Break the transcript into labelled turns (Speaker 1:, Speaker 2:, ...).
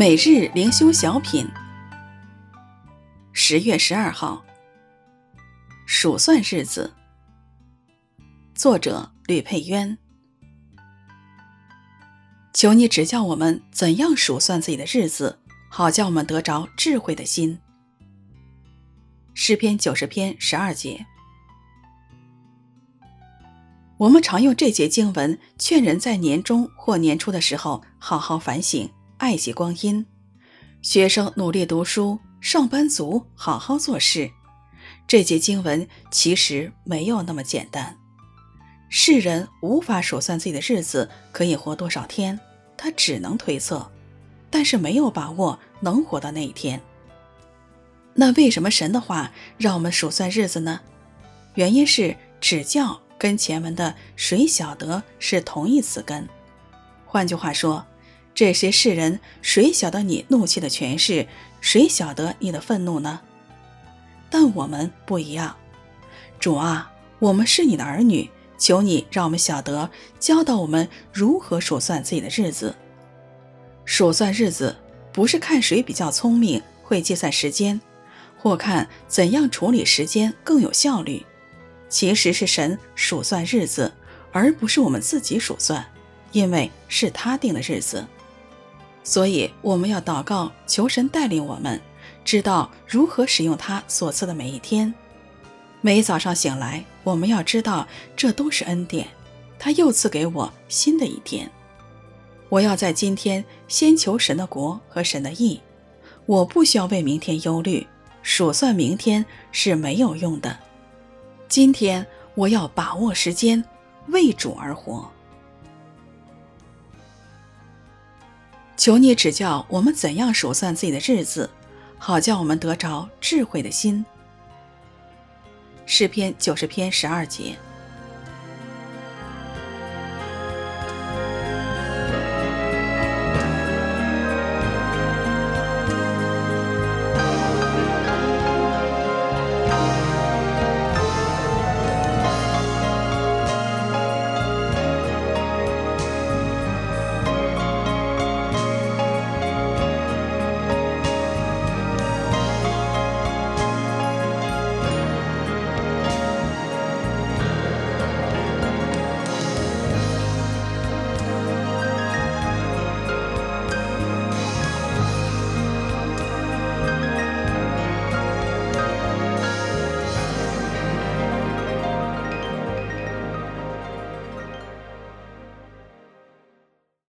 Speaker 1: 每日灵修小品，十月十二号，数算日子。作者吕佩渊。求你指教我们怎样数算自己的日子，好叫我们得着智慧的心。诗篇九十篇十二节。我们常用这节经文劝人在年终或年初的时候好好反省。爱惜光阴，学生努力读书，上班族好好做事。这节经文其实没有那么简单。世人无法数算自己的日子可以活多少天，他只能推测，但是没有把握能活到那一天。那为什么神的话让我们数算日子呢？原因是指教跟前文的“谁晓得”是同义词根。换句话说。这些世人，谁晓得你怒气的权势？谁晓得你的愤怒呢？但我们不一样，主啊，我们是你的儿女，求你让我们晓得，教导我们如何数算自己的日子。数算日子，不是看谁比较聪明，会计算时间，或看怎样处理时间更有效率。其实是神数算日子，而不是我们自己数算，因为是他定的日子。所以，我们要祷告，求神带领我们，知道如何使用他所赐的每一天。每早上醒来，我们要知道，这都是恩典，他又赐给我新的一天。我要在今天先求神的国和神的义，我不需要为明天忧虑，数算明天是没有用的。今天我要把握时间，为主而活。求你指教我们怎样数算自己的日子，好叫我们得着智慧的心。诗篇九十篇十二节。